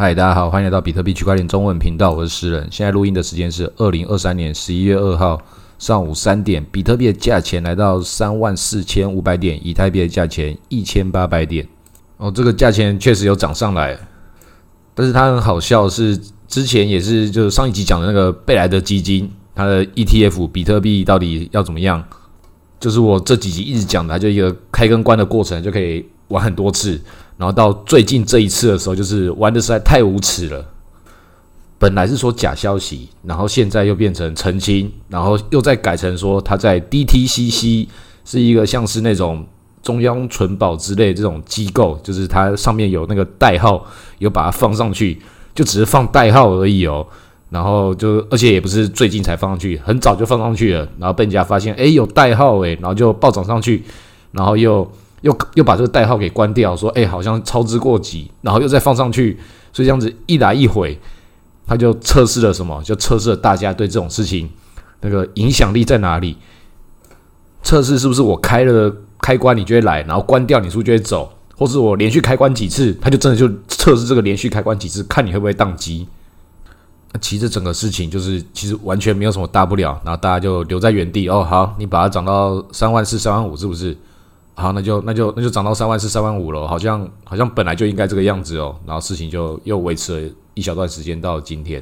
嗨，大家好，欢迎来到比特币区块链中文频道，我是诗人。现在录音的时间是二零二三年十一月二号上午三点，比特币的价钱来到三万四千五百点，以太币的价钱一千八百点。哦，这个价钱确实有涨上来，但是它很好笑，是之前也是就是上一集讲的那个贝莱德基金，它的 ETF 比特币到底要怎么样？就是我这几集一直讲的，它就一个开跟关的过程就可以玩很多次。然后到最近这一次的时候，就是玩的实在太无耻了。本来是说假消息，然后现在又变成澄清，然后又再改成说他在 DTCC 是一个像是那种中央存保之类这种机构，就是它上面有那个代号，有把它放上去，就只是放代号而已哦。然后就而且也不是最近才放上去，很早就放上去了，然后被人家发现，诶，有代号诶，然后就暴涨上去，然后又。又又把这个代号给关掉，说哎，好像操之过急，然后又再放上去，所以这样子一来一回，他就测试了什么？就测试了大家对这种事情那个影响力在哪里？测试是不是我开了开关你就会来，然后关掉你是不是就会走？或是我连续开关几次，他就真的就测试这个连续开关几次，看你会不会宕机？那其实整个事情就是其实完全没有什么大不了，然后大家就留在原地。哦，好，你把它涨到三万四、三万五，是不是？好，那就那就那就涨到三万四、三万五了，好像好像本来就应该这个样子哦。然后事情就又维持了一小段时间到今天，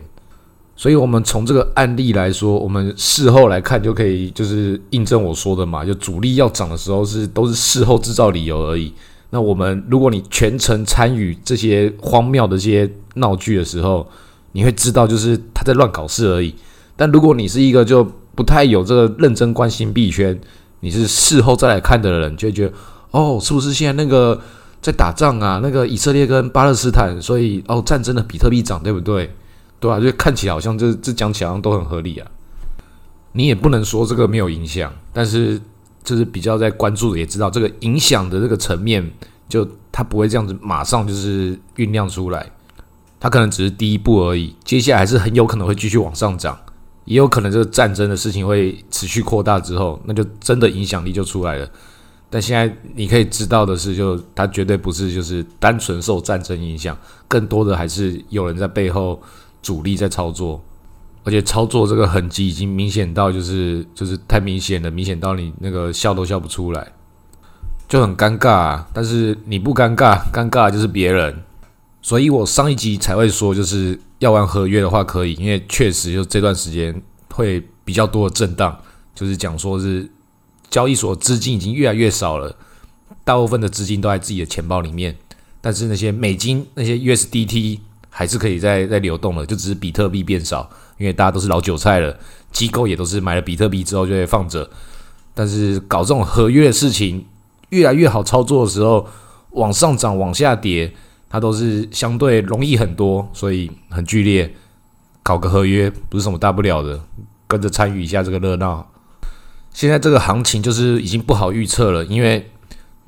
所以我们从这个案例来说，我们事后来看就可以就是印证我说的嘛，就主力要涨的时候是都是事后制造理由而已。那我们如果你全程参与这些荒谬的这些闹剧的时候，你会知道就是他在乱搞事而已。但如果你是一个就不太有这个认真关心币圈。你是事后再来看的人，就会觉得哦，是不是现在那个在打仗啊？那个以色列跟巴勒斯坦，所以哦，战争的比特币涨，对不对？对啊，就看起来好像这这讲起来好像都很合理啊。你也不能说这个没有影响，但是就是比较在关注的也知道，这个影响的这个层面，就它不会这样子马上就是酝酿出来，它可能只是第一步而已，接下来还是很有可能会继续往上涨。也有可能这个战争的事情会持续扩大之后，那就真的影响力就出来了。但现在你可以知道的是，就它绝对不是就是单纯受战争影响，更多的还是有人在背后主力在操作，而且操作这个痕迹已经明显到就是就是太明显了，明显到你那个笑都笑不出来，就很尴尬。啊。但是你不尴尬，尴尬就是别人。所以我上一集才会说，就是要玩合约的话可以，因为确实就这段时间会比较多的震荡，就是讲说是交易所资金已经越来越少了，大部分的资金都在自己的钱包里面，但是那些美金、那些 USDT 还是可以在在流动的，就只是比特币变少，因为大家都是老韭菜了，机构也都是买了比特币之后就会放着，但是搞这种合约的事情越来越好操作的时候，往上涨、往下跌。它都是相对容易很多，所以很剧烈。搞个合约不是什么大不了的，跟着参与一下这个热闹。现在这个行情就是已经不好预测了，因为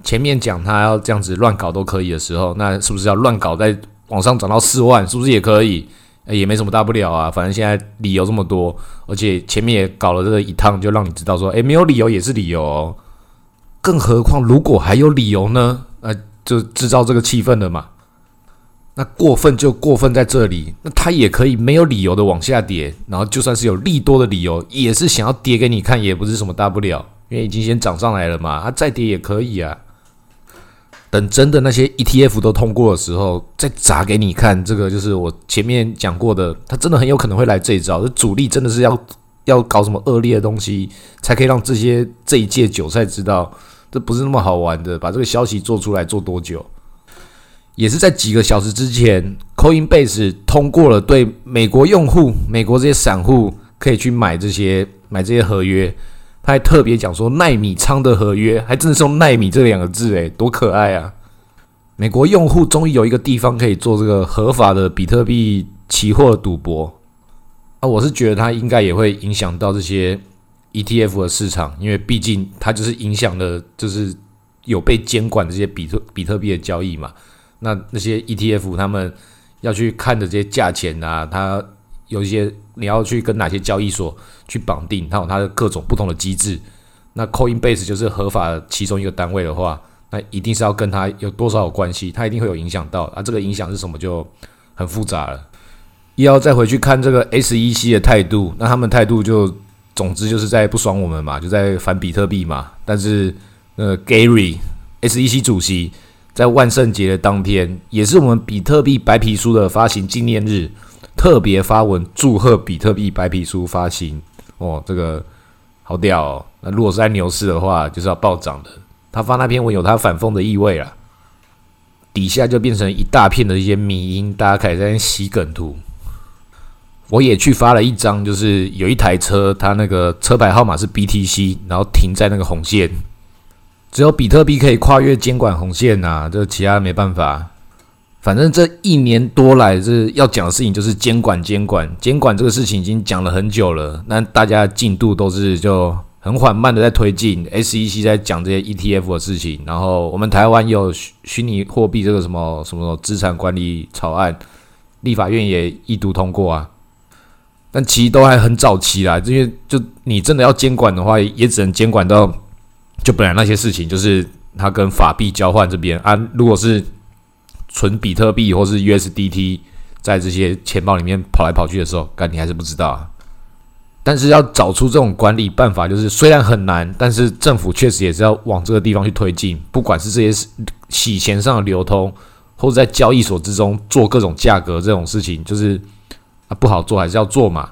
前面讲它要这样子乱搞都可以的时候，那是不是要乱搞再往上涨到四万？是不是也可以？也没什么大不了啊。反正现在理由这么多，而且前面也搞了这一趟，就让你知道说，诶，没有理由也是理由。哦。更何况如果还有理由呢？那就制造这个气氛了嘛。那过分就过分在这里，那它也可以没有理由的往下跌，然后就算是有利多的理由，也是想要跌给你看，也不是什么大不了，因为已经先涨上来了嘛，它再跌也可以啊。等真的那些 ETF 都通过的时候，再砸给你看，这个就是我前面讲过的，它真的很有可能会来这一招。这主力真的是要要搞什么恶劣的东西，才可以让这些这一届韭菜知道，这不是那么好玩的。把这个消息做出来做多久？也是在几个小时之前，Coinbase 通过了对美国用户、美国这些散户可以去买这些买这些合约。他还特别讲说，奈米仓的合约还真的是用“奈米”这两个字，诶，多可爱啊！美国用户终于有一个地方可以做这个合法的比特币期货赌博啊！我是觉得它应该也会影响到这些 ETF 的市场，因为毕竟它就是影响了，就是有被监管这些比特比特币的交易嘛。那那些 ETF 他们要去看的这些价钱啊，它有一些你要去跟哪些交易所去绑定，它有它的各种不同的机制。那 Coinbase 就是合法其中一个单位的话，那一定是要跟它有多少有关系，它一定会有影响到啊。这个影响是什么就很复杂了。要再回去看这个 SEC 的态度，那他们态度就总之就是在不爽我们嘛，就在反比特币嘛。但是呃，Gary SEC 主席在万圣节的当天，也是我们比特币白皮书的发行纪念日，特别发文祝贺比特币白皮书发行。哦，这个好屌！那如果是在牛市的话，就是要暴涨的。他发那篇文有他反讽的意味啊，底下就变成一大片的一些迷音，大家开始在那洗梗图。我也去发了一张，就是有一台车，它那个车牌号码是 BTC，然后停在那个红线，只有比特币可以跨越监管红线呐，这其他没办法。反正这一年多来，这要讲的事情就是监管、监管、监管这个事情已经讲了很久了，那大家进度都是就很缓慢的在推进。SEC 在讲这些 ETF 的事情，然后我们台湾有虚虚拟货币这个什么什么资产管理草案，立法院也一读通过啊。但其实都还很早期啦，因为就你真的要监管的话，也只能监管到就本来那些事情，就是它跟法币交换这边啊，如果是纯比特币或是 USDT 在这些钱包里面跑来跑去的时候，干你还是不知道啊。但是要找出这种管理办法，就是虽然很难，但是政府确实也是要往这个地方去推进，不管是这些洗钱上的流通，或者在交易所之中做各种价格这种事情，就是。啊，不好做还是要做嘛，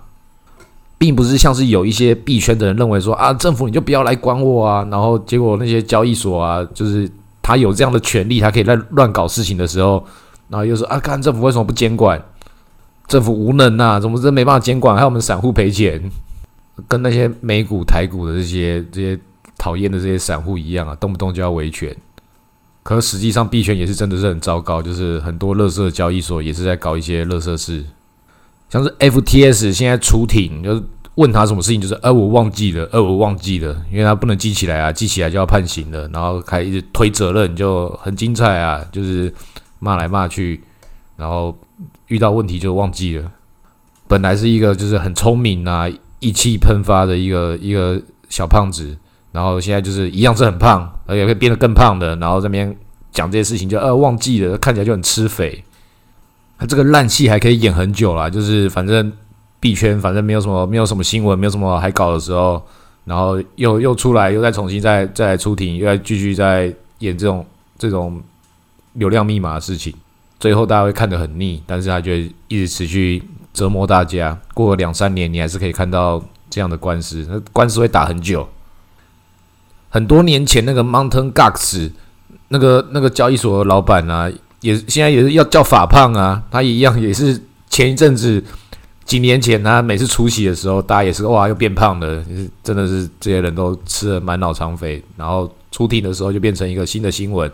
并不是像是有一些币圈的人认为说啊，政府你就不要来管我啊，然后结果那些交易所啊，就是他有这样的权利，他可以乱乱搞事情的时候，然后又说啊，看政府为什么不监管？政府无能呐，怎么真没办法监管？还有我们散户赔钱，跟那些美股、台股的这些这些讨厌的这些散户一样啊，动不动就要维权。可实际上币圈也是真的是很糟糕，就是很多乐色交易所也是在搞一些乐色事。像是 FTS 现在出庭，就是问他什么事情，就是呃我忘记了，呃我忘记了，因为他不能记起来啊，记起来就要判刑了，然后开始推责任，就很精彩啊，就是骂来骂去，然后遇到问题就忘记了。本来是一个就是很聪明啊，意气喷发的一个一个小胖子，然后现在就是一样是很胖，而且会变得更胖的，然后这边讲这些事情就呃忘记了，看起来就很吃肥。他这个烂戏还可以演很久啦，就是反正币圈反正没有什么没有什么新闻，没有什么还搞的时候，然后又又出来，又再重新再再来出庭，又再继续在演这种这种流量密码的事情，最后大家会看得很腻，但是他就一直持续折磨大家。过了两三年，你还是可以看到这样的官司，那官司会打很久。很多年前那个 Mountain Gox 那个那个交易所的老板啊。也现在也是要叫法胖啊，他一样也是前一阵子几年前他每次出席的时候，大家也是哇又变胖了，真的是这些人都吃了满脑肠肥，然后出庭的时候就变成一个新的新闻。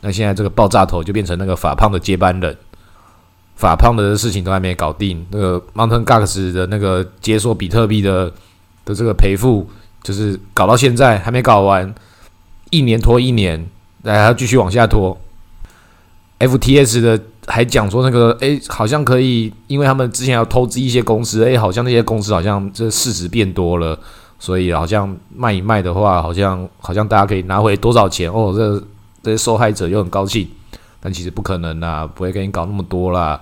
那现在这个爆炸头就变成那个法胖的接班人，法胖的事情都还没搞定，那个 Mountain Gox 的那个解锁比特币的的这个赔付，就是搞到现在还没搞完，一年拖一年，还要继续往下拖。FTS 的还讲说那个，诶，好像可以，因为他们之前要投资一些公司，诶，好像那些公司好像这市值变多了，所以好像卖一卖的话，好像好像大家可以拿回多少钱哦，这这些受害者又很高兴，但其实不可能啦，不会跟你搞那么多啦，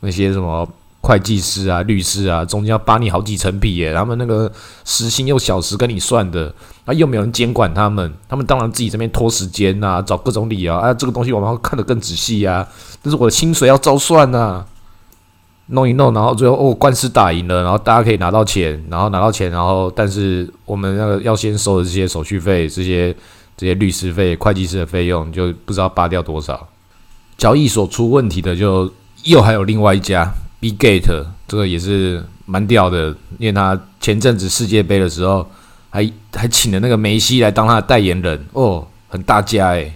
那些什么。会计师啊，律师啊，中间要扒你好几层皮耶，他们那个时薪又小时跟你算的，啊，又没有人监管他们，他们当然自己这边拖时间呐，找各种理由啊，这个东西我们要看得更仔细呀，但是我的薪水要照算呐，弄一弄，然后最后哦，官司打赢了，然后大家可以拿到钱，然后拿到钱，然后但是我们那个要先收的这些手续费、这些这些律师费、会计师的费用，就不知道扒掉多少。交易所出问题的，就又还有另外一家。B Gate 这个也是蛮屌的，因为他前阵子世界杯的时候，还还请了那个梅西来当他的代言人哦，很大家诶。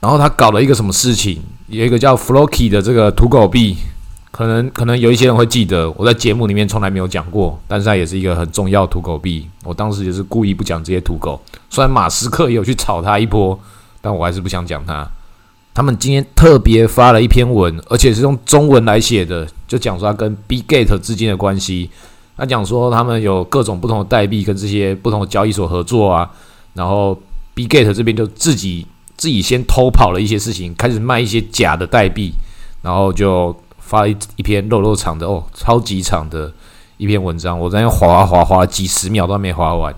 然后他搞了一个什么事情？有一个叫 Floki 的这个土狗币，可能可能有一些人会记得，我在节目里面从来没有讲过，但是它也是一个很重要土狗币。我当时也是故意不讲这些土狗，虽然马斯克也有去炒他一波，但我还是不想讲他。他们今天特别发了一篇文，而且是用中文来写的，就讲说他跟 B Gate 之间的关系。他讲说他们有各种不同的代币跟这些不同的交易所合作啊，然后 B Gate 这边就自己自己先偷跑了一些事情，开始卖一些假的代币，然后就发一一篇肉肉长的哦，超级长的一篇文章，我在那划划划几十秒都没划完。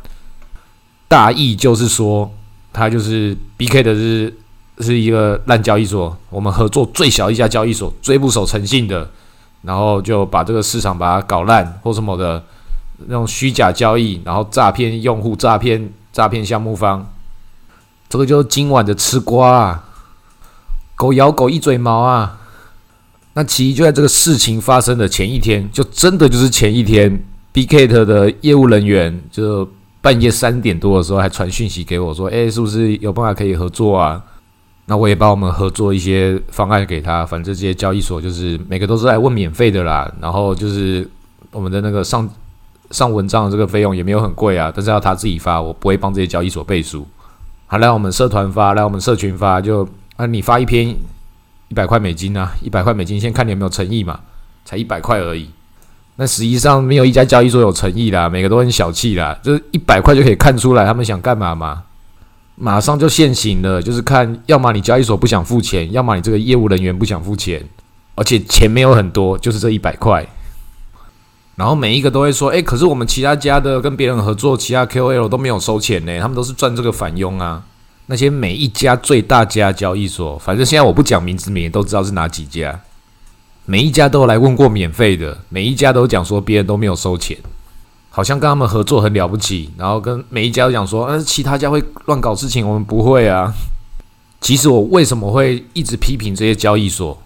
大意就是说，他就是 B K 的是是一个烂交易所，我们合作最小一家交易所，最不守诚信的，然后就把这个市场把它搞烂或什么的，那种虚假交易，然后诈骗用户、诈骗诈骗项目方，这个就是今晚的吃瓜啊！狗咬狗一嘴毛啊！那其一就在这个事情发生的前一天，就真的就是前一天，B K 的业务人员就。半夜三点多的时候，还传讯息给我，说：“哎，是不是有办法可以合作啊？”那我也帮我们合作一些方案给他。反正这些交易所就是每个都是来问免费的啦。然后就是我们的那个上上文章的这个费用也没有很贵啊，但是要他自己发，我不会帮这些交易所背书。还来我们社团发，来我们社群发，就啊，你发一篇一百块美金啊，一百块美金，先看你有没有诚意嘛，才一百块而已。那实际上没有一家交易所有诚意啦，每个都很小气啦，就是一百块就可以看出来他们想干嘛嘛，马上就现行了，就是看要么你交易所不想付钱，要么你这个业务人员不想付钱，而且钱没有很多，就是这一百块。然后每一个都会说，哎，可是我们其他家的跟别人合作，其他 KOL 都没有收钱呢，他们都是赚这个返佣啊。那些每一家最大家交易所，反正现在我不讲名字，你都知道是哪几家。每一家都来问过免费的，每一家都讲说别人都没有收钱，好像跟他们合作很了不起。然后跟每一家都讲说，呃，其他家会乱搞事情，我们不会啊。其实我为什么会一直批评这些交易所，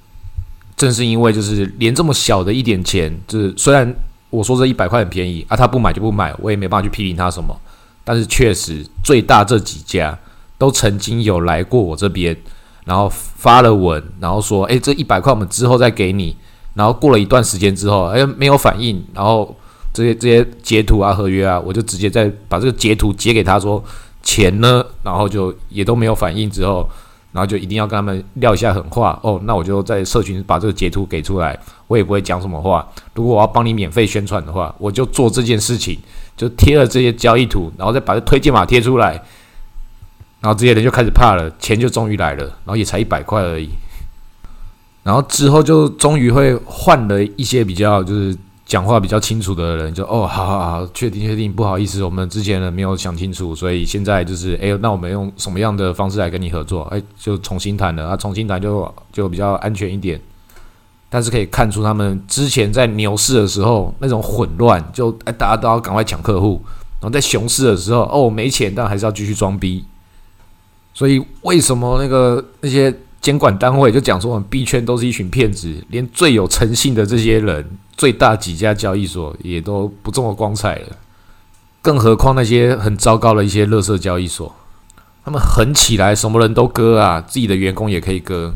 正是因为就是连这么小的一点钱，就是虽然我说这一百块很便宜啊，他不买就不买，我也没办法去批评他什么。但是确实最大这几家都曾经有来过我这边。然后发了文，然后说：“哎，这一百块我们之后再给你。”然后过了一段时间之后，哎，没有反应。然后这些这些截图啊、合约啊，我就直接再把这个截图截给他说：“钱呢？”然后就也都没有反应。之后，然后就一定要跟他们撂一下狠话哦。那我就在社群把这个截图给出来，我也不会讲什么话。如果我要帮你免费宣传的话，我就做这件事情，就贴了这些交易图，然后再把这推荐码贴出来。然后这些人就开始怕了，钱就终于来了，然后也才一百块而已。然后之后就终于会换了一些比较就是讲话比较清楚的人，就哦，好好好，确定确定，不好意思，我们之前呢没有想清楚，所以现在就是哎，那我们用什么样的方式来跟你合作？哎，就重新谈了啊，重新谈就就比较安全一点。但是可以看出他们之前在牛市的时候那种混乱，就哎大家都要赶快抢客户，然后在熊市的时候哦没钱，但还是要继续装逼。所以为什么那个那些监管单位就讲说我们币圈都是一群骗子，连最有诚信的这些人，最大几家交易所也都不这么光彩了，更何况那些很糟糕的一些垃圾交易所，他们狠起来什么人都割啊，自己的员工也可以割，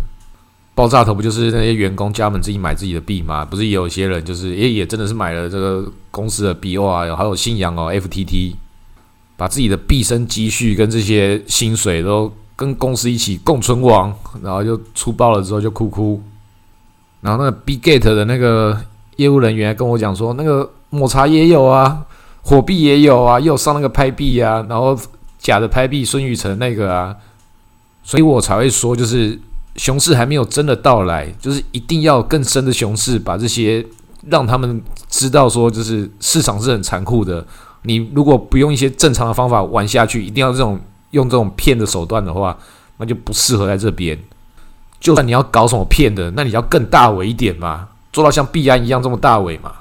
爆炸头不就是那些员工家们自己买自己的币吗？不是有些人就是也也真的是买了这个公司的币哇，还有信仰哦，FTT。把自己的毕生积蓄跟这些薪水都跟公司一起共存亡，然后就出爆了之后就哭哭。然后那个 B Gate 的那个业务人员跟我讲说，那个抹茶也有啊，火币也有啊，又上那个拍币啊，然后假的拍币孙宇晨那个啊，所以我才会说，就是熊市还没有真的到来，就是一定要更深的熊市，把这些让他们知道说，就是市场是很残酷的。你如果不用一些正常的方法玩下去，一定要这种用这种骗的手段的话，那就不适合在这边。就算你要搞什么骗的，那你要更大尾一点嘛，做到像币安一样这么大尾嘛。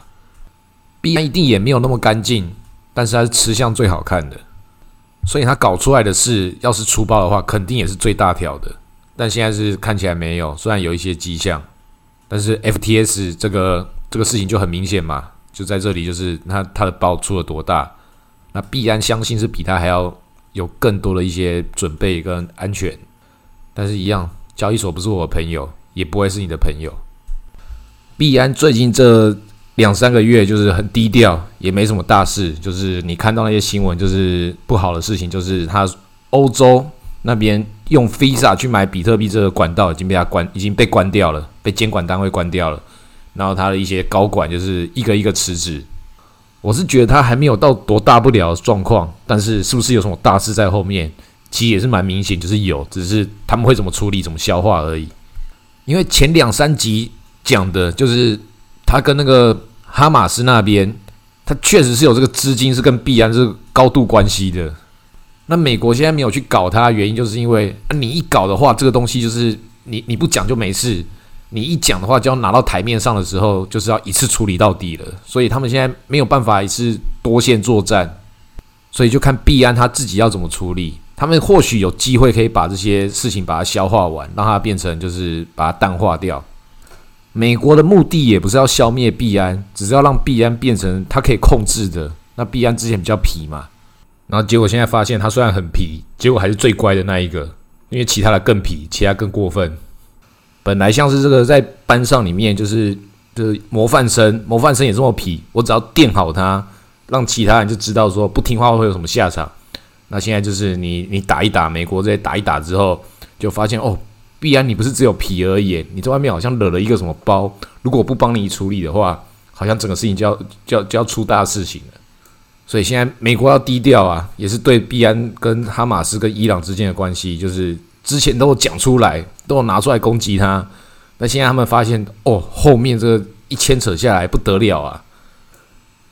币安一定也没有那么干净，但是它是吃相最好看的，所以它搞出来的事，要是出包的话，肯定也是最大条的。但现在是看起来没有，虽然有一些迹象，但是 FTS 这个这个事情就很明显嘛。就在这里，就是他他的包出了多大，那必然相信是比他还要有更多的一些准备跟安全。但是，一样交易所不是我的朋友，也不会是你的朋友。币安最近这两三个月就是很低调，也没什么大事。就是你看到那些新闻，就是不好的事情，就是他欧洲那边用 Visa 去买比特币这个管道已经被他关，已经被关掉了，被监管单位关掉了。然后他的一些高管就是一个一个辞职，我是觉得他还没有到多大不了的状况，但是是不是有什么大事在后面？其实也是蛮明显，就是有，只是他们会怎么处理、怎么消化而已。因为前两三集讲的，就是他跟那个哈马斯那边，他确实是有这个资金是跟币安是高度关系的。那美国现在没有去搞它，原因就是因为你一搞的话，这个东西就是你你不讲就没事，你一讲的话就要拿到台面上的时候，就是要一次处理到底了。所以他们现在没有办法一次多线作战，所以就看币安他自己要怎么处理。他们或许有机会可以把这些事情把它消化完，让它变成就是把它淡化掉。美国的目的也不是要消灭币安，只是要让币安变成它可以控制的。那币安之前比较皮嘛。然后结果现在发现，他虽然很皮，结果还是最乖的那一个，因为其他的更皮，其他更过分。本来像是这个在班上里面就是就是模范生，模范生也这么皮，我只要垫好他，让其他人就知道说不听话会有什么下场。那现在就是你你打一打美国这些打一打之后，就发现哦，必然你不是只有皮而已，你在外面好像惹了一个什么包，如果不帮你处理的话，好像整个事情就要就要就要出大事情了。所以现在美国要低调啊，也是对币安跟哈马斯跟伊朗之间的关系，就是之前都有讲出来，都有拿出来攻击他。那现在他们发现哦，后面这个一牵扯下来不得了啊，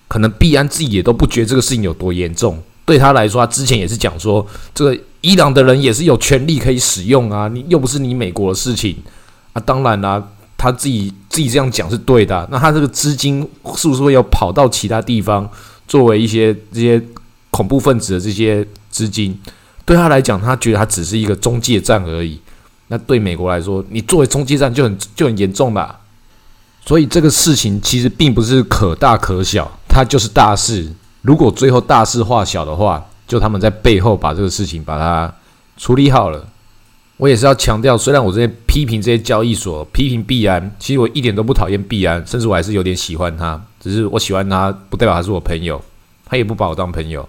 可能币安自己也都不觉得这个事情有多严重。对他来说，他之前也是讲说，这个伊朗的人也是有权利可以使用啊，你又不是你美国的事情啊。当然啦，他自己自己这样讲是对的。那他这个资金是不是会要跑到其他地方？作为一些这些恐怖分子的这些资金，对他来讲，他觉得他只是一个中介站而已。那对美国来说，你作为中介站就很就很严重吧。所以这个事情其实并不是可大可小，它就是大事。如果最后大事化小的话，就他们在背后把这个事情把它处理好了。我也是要强调，虽然我这些批评这些交易所、批评币安，其实我一点都不讨厌币安，甚至我还是有点喜欢他。只是我喜欢他，不代表他是我朋友，他也不把我当朋友。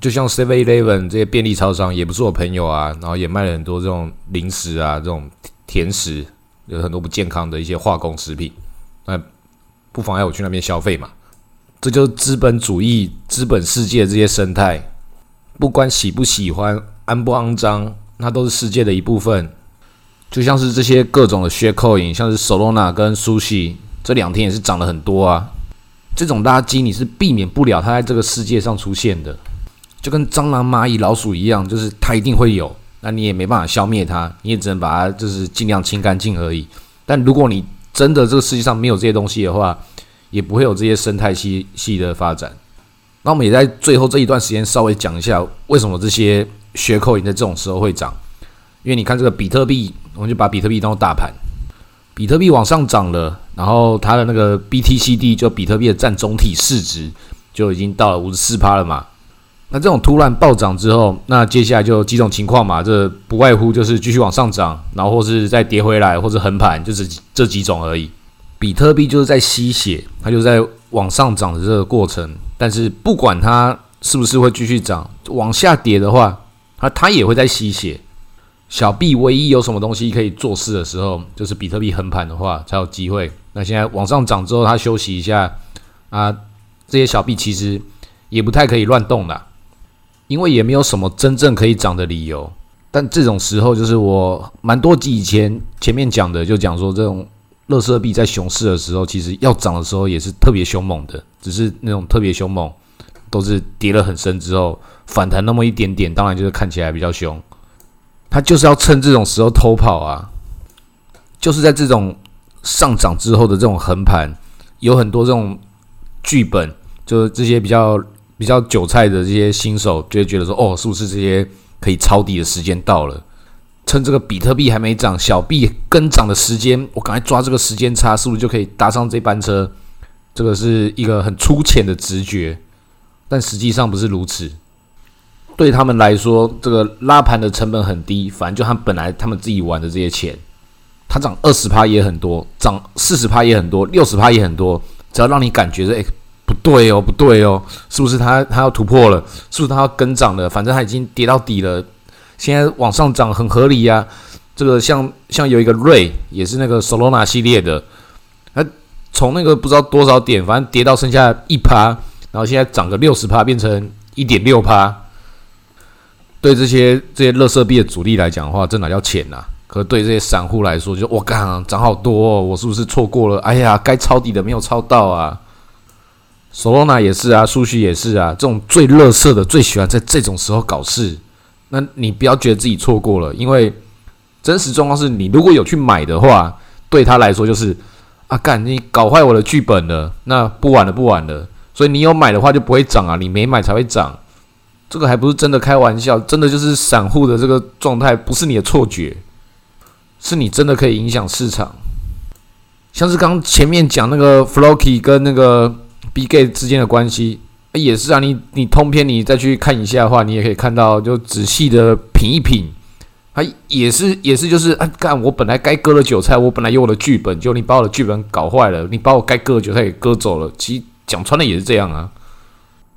就像 Seven Eleven 这些便利超商也不是我朋友啊，然后也卖了很多这种零食啊，这种甜食，有很多不健康的一些化工食品，那不妨碍我去那边消费嘛。这就是资本主义、资本世界这些生态，不管喜不喜欢、肮不肮脏，那都是世界的一部分。就像是这些各种的 shako 影像是 Solana 跟 Sushi，这两天也是涨了很多啊。这种垃圾你是避免不了它在这个世界上出现的，就跟蟑螂、蚂蚁、老鼠一样，就是它一定会有，那你也没办法消灭它，你也只能把它就是尽量清干净而已。但如果你真的这个世界上没有这些东西的话，也不会有这些生态系系的发展。那我们也在最后这一段时间稍微讲一下，为什么这些学口也在这种时候会涨？因为你看这个比特币，我们就把比特币当做大盘。比特币往上涨了，然后它的那个 BTCD 就比特币的占总体市值就已经到了五十四趴了嘛。那这种突然暴涨之后，那接下来就几种情况嘛，这不外乎就是继续往上涨，然后或是再跌回来，或者横盘，就是这几种而已。比特币就是在吸血，它就在往上涨的这个过程。但是不管它是不是会继续涨，往下跌的话，它它也会在吸血。小币唯一有什么东西可以做事的时候，就是比特币横盘的话才有机会。那现在往上涨之后，它休息一下啊，这些小币其实也不太可以乱动的，因为也没有什么真正可以涨的理由。但这种时候，就是我蛮多集以前前面讲的，就讲说这种乐色币在熊市的时候，其实要涨的时候也是特别凶猛的，只是那种特别凶猛都是跌了很深之后反弹那么一点点，当然就是看起来比较凶。他就是要趁这种时候偷跑啊！就是在这种上涨之后的这种横盘，有很多这种剧本，就是这些比较比较韭菜的这些新手就会觉得说：“哦，是不是这些可以抄底的时间到了？趁这个比特币还没涨，小币跟涨的时间，我赶快抓这个时间差，是不是就可以搭上这班车？”这个是一个很粗浅的直觉，但实际上不是如此。对他们来说，这个拉盘的成本很低，反正就他本来他们自己玩的这些钱，它涨二十趴也很多，涨四十趴也很多，六十趴也很多，只要让你感觉，哎，不对哦，不对哦，是不是它它要突破了？是不是它要跟涨了？反正它已经跌到底了，现在往上涨很合理呀。这个像像有一个瑞，也是那个 Solana 系列的，它从那个不知道多少点，反正跌到剩下一趴，然后现在涨个六十趴，变成一点六趴。对这些这些乐色币的主力来讲的话，这哪叫钱呐？可对这些散户来说，就我靠，涨好多，哦，我是不是错过了？哎呀，该抄底的没有抄到啊。Solana 也是啊，数据也是啊，这种最乐色的，最喜欢在这种时候搞事。那你不要觉得自己错过了，因为真实状况是你如果有去买的话，对他来说就是啊，干你搞坏我的剧本了，那不玩了，不玩了。所以你有买的话就不会涨啊，你没买才会涨。这个还不是真的开玩笑，真的就是散户的这个状态，不是你的错觉，是你真的可以影响市场。像是刚前面讲那个 Floki 跟那个 B Gate 之间的关系，也是啊，你你通篇你再去看一下的话，你也可以看到，就仔细的品一品，它也是也是就是啊，干我本来该割的韭菜，我本来有我的剧本，就你把我的剧本搞坏了，你把我该割的韭菜给割走了，其实。讲穿了也是这样啊，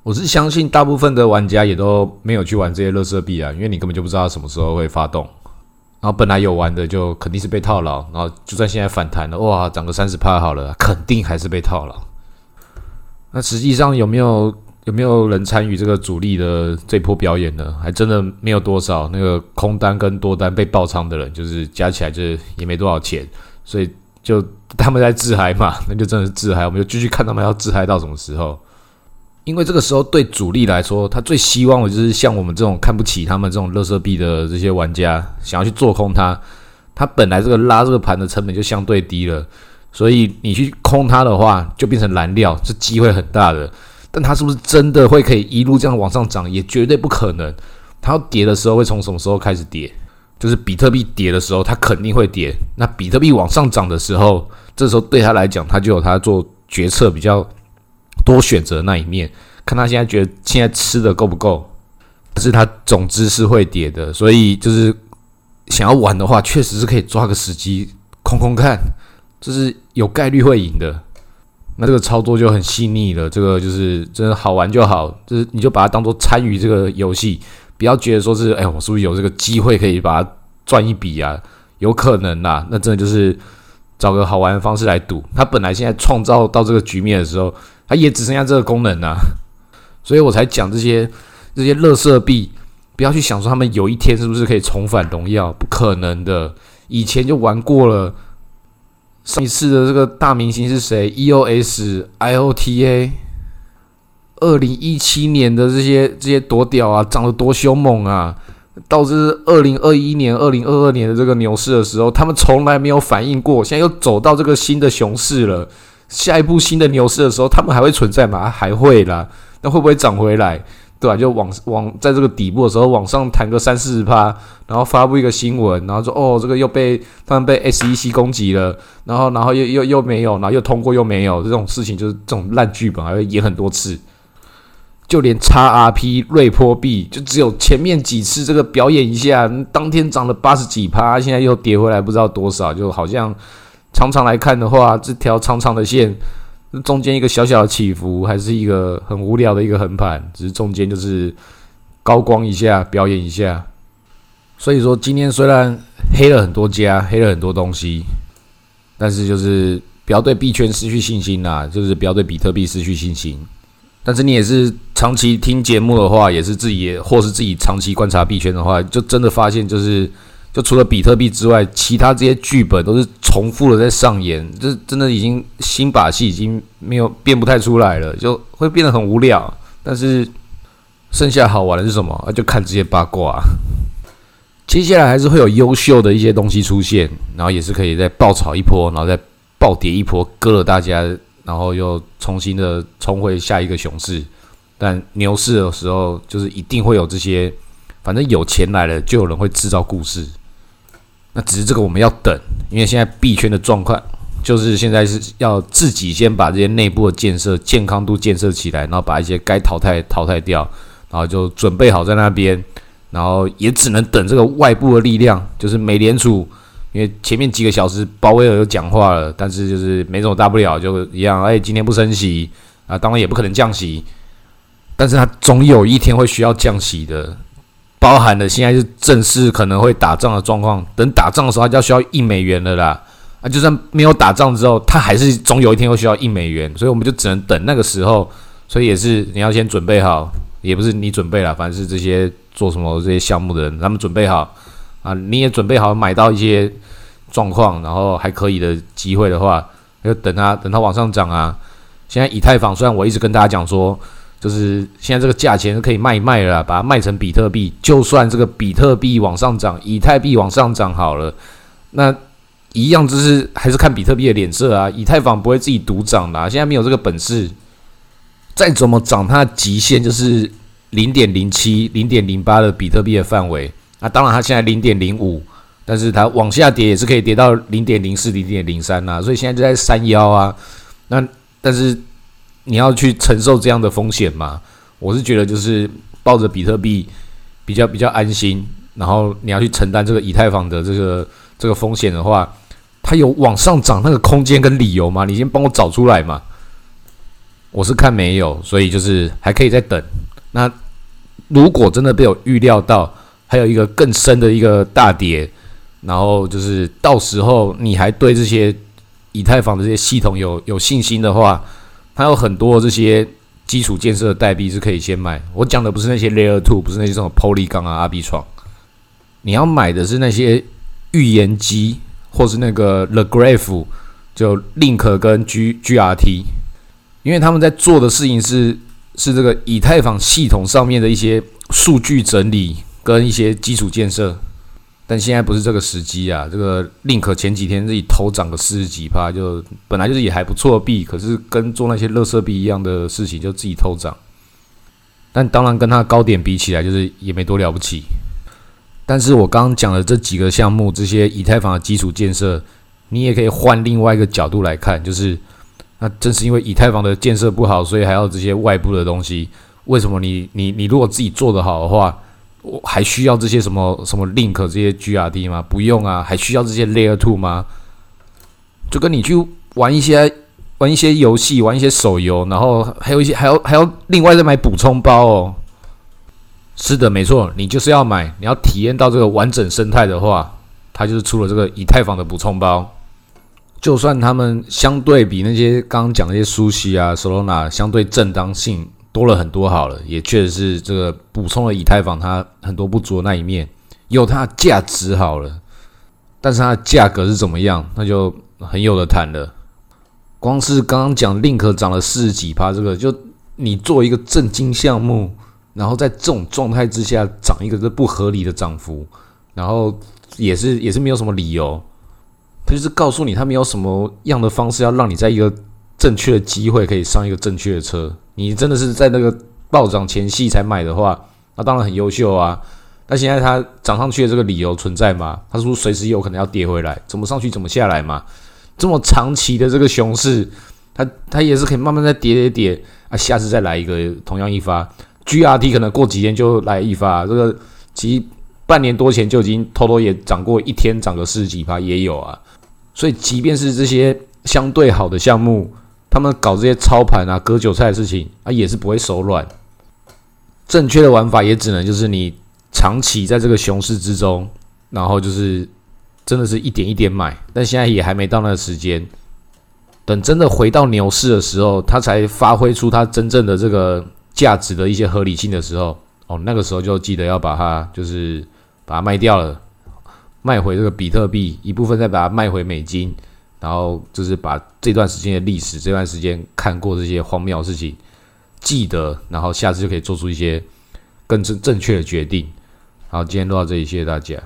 我是相信大部分的玩家也都没有去玩这些乐色币啊，因为你根本就不知道什么时候会发动，然后本来有玩的就肯定是被套牢，然后就算现在反弹了，哇，涨个三十趴好了，肯定还是被套牢。那实际上有没有有没有人参与这个主力的这波表演呢？还真的没有多少，那个空单跟多单被爆仓的人，就是加起来就也没多少钱，所以。就他们在自嗨嘛，那就真的是自嗨。我们就继续看他们要自嗨到什么时候。因为这个时候对主力来说，他最希望的就是像我们这种看不起他们这种乐色币的这些玩家，想要去做空它。它本来这个拉这个盘的成本就相对低了，所以你去空它的话，就变成燃料，是机会很大的。但它是不是真的会可以一路这样往上涨，也绝对不可能。它要跌的时候会从什么时候开始跌？就是比特币跌的时候，它肯定会跌。那比特币往上涨的时候，这时候对他来讲，他就有他做决策比较多选择那一面，看他现在觉得现在吃的够不够。但是他总之是会跌的，所以就是想要玩的话，确实是可以抓个时机空空看，就是有概率会赢的。那这个操作就很细腻了，这个就是真的好玩就好，就是你就把它当做参与这个游戏。不要觉得说是，哎，我是不是有这个机会可以把它赚一笔啊？有可能呐，那真的就是找个好玩的方式来赌。他本来现在创造到这个局面的时候，他也只剩下这个功能呐，所以我才讲这些这些乐色币，不要去想说他们有一天是不是可以重返荣耀，不可能的。以前就玩过了，上一次的这个大明星是谁？EOS、IOTA。二零一七年的这些这些多屌啊，涨得多凶猛啊！导致二零二一年、二零二二年的这个牛市的时候，他们从来没有反应过。现在又走到这个新的熊市了，下一步新的牛市的时候，他们还会存在吗？还会啦。那会不会涨回来？对吧？就往往在这个底部的时候，往上弹个三四十趴，然后发布一个新闻，然后说哦，这个又被他们被 SEC 攻击了，然后然后又又又没有，然后又通过又没有，这种事情就是这种烂剧本，还会演很多次。就连 XRP 瑞波币，就只有前面几次这个表演一下，当天涨了八十几趴，现在又跌回来，不知道多少。就好像常常来看的话，这条长长的线，中间一个小小的起伏，还是一个很无聊的一个横盘，只是中间就是高光一下，表演一下。所以说，今天虽然黑了很多家，黑了很多东西，但是就是不要对币圈失去信心啦，就是不要对比特币失去信心。但是你也是长期听节目的话，也是自己也或是自己长期观察币圈的话，就真的发现就是，就除了比特币之外，其他这些剧本都是重复的在上演，这真的已经新把戏已经没有变不太出来了，就会变得很无聊。但是剩下好玩的是什么？啊，就看这些八卦。接下来还是会有优秀的一些东西出现，然后也是可以再爆炒一波，然后再暴跌一波，割了大家。然后又重新的冲回下一个熊市，但牛市的时候，就是一定会有这些，反正有钱来了，就有人会制造故事。那只是这个我们要等，因为现在币圈的状况，就是现在是要自己先把这些内部的建设健康度建设起来，然后把一些该淘汰淘汰掉，然后就准备好在那边，然后也只能等这个外部的力量，就是美联储。因为前面几个小时鲍威尔又讲话了，但是就是没什么大不了，就一样。哎，今天不升息啊，当然也不可能降息，但是他总有一天会需要降息的，包含了现在是正式可能会打仗的状况。等打仗的时候，他就要需要一美元了啦。啊，就算没有打仗之后，他还是总有一天会需要一美元，所以我们就只能等那个时候。所以也是你要先准备好，也不是你准备了，反正是这些做什么这些项目的人，他们准备好。啊，你也准备好买到一些状况，然后还可以的机会的话，就等它等它往上涨啊。现在以太坊虽然我一直跟大家讲说，就是现在这个价钱可以卖一卖了，把它卖成比特币，就算这个比特币往上涨，以太币往上涨好了，那。一样就是还是看比特币的脸色啊，以太坊不会自己独涨的，现在没有这个本事。再怎么涨，它的极限就是零点零七、零点零八的比特币的范围。那当然，它现在零点零五，但是它往下跌也是可以跌到零点零四、零点零三呐。所以现在就在三幺啊。那但是你要去承受这样的风险嘛？我是觉得就是抱着比特币比较比较安心，然后你要去承担这个以太坊的这个这个风险的话。它有往上涨那个空间跟理由吗？你先帮我找出来嘛。我是看没有，所以就是还可以再等。那如果真的被我预料到，还有一个更深的一个大跌，然后就是到时候你还对这些以太坊的这些系统有有信心的话，它有很多这些基础建设的代币是可以先买。我讲的不是那些 Layer Two，不是那些什么 poly 港啊、阿比创，你要买的是那些预言机。或是那个 The Graph，就 Link 跟 G GRT，因为他们在做的事情是是这个以太坊系统上面的一些数据整理跟一些基础建设，但现在不是这个时机啊。这个 Link 前几天自己头涨个四十几趴，就本来就是也还不错的币，可是跟做那些乐色币一样的事情，就自己偷涨。但当然跟它高点比起来，就是也没多了不起。但是我刚刚讲的这几个项目，这些以太坊的基础建设，你也可以换另外一个角度来看，就是那正是因为以太坊的建设不好，所以还要这些外部的东西。为什么你你你如果自己做得好的话，我还需要这些什么什么 link 这些 GRD 吗？不用啊，还需要这些 Layer Two 吗？就跟你去玩一些玩一些游戏，玩一些手游，然后还有一些还要还要另外再买补充包哦。是的，没错，你就是要买，你要体验到这个完整生态的话，它就是出了这个以太坊的补充包。就算他们相对比那些刚刚讲那些苏西啊、Solana 相对正当性多了很多好了，也确实是这个补充了以太坊它很多不足的那一面，有它的价值好了。但是它的价格是怎么样，那就很有的谈了。光是刚刚讲 Link 涨了四十几趴，这个就你做一个正金项目。然后在这种状态之下涨一个这不合理的涨幅，然后也是也是没有什么理由，他就是告诉你他没有什么样的方式要让你在一个正确的机会可以上一个正确的车。你真的是在那个暴涨前夕才买的话，那当然很优秀啊。那现在它涨上去的这个理由存在吗？它是不是随时有可能要跌回来，怎么上去怎么下来嘛。这么长期的这个熊市，它它也是可以慢慢再跌跌跌啊，下次再来一个同样一发。GRT 可能过几天就来一发，这个其实半年多前就已经偷偷也涨过一天，涨个四十几趴也有啊。所以即便是这些相对好的项目，他们搞这些操盘啊、割韭菜的事情啊，也是不会手软。正确的玩法也只能就是你长期在这个熊市之中，然后就是真的是一点一点买。但现在也还没到那个时间，等真的回到牛市的时候，它才发挥出它真正的这个。价值的一些合理性的时候，哦，那个时候就记得要把它，就是把它卖掉了，卖回这个比特币一部分，再把它卖回美金，然后就是把这段时间的历史，这段时间看过这些荒谬事情记得，然后下次就可以做出一些更正正确的决定。好，今天录到这里，谢谢大家。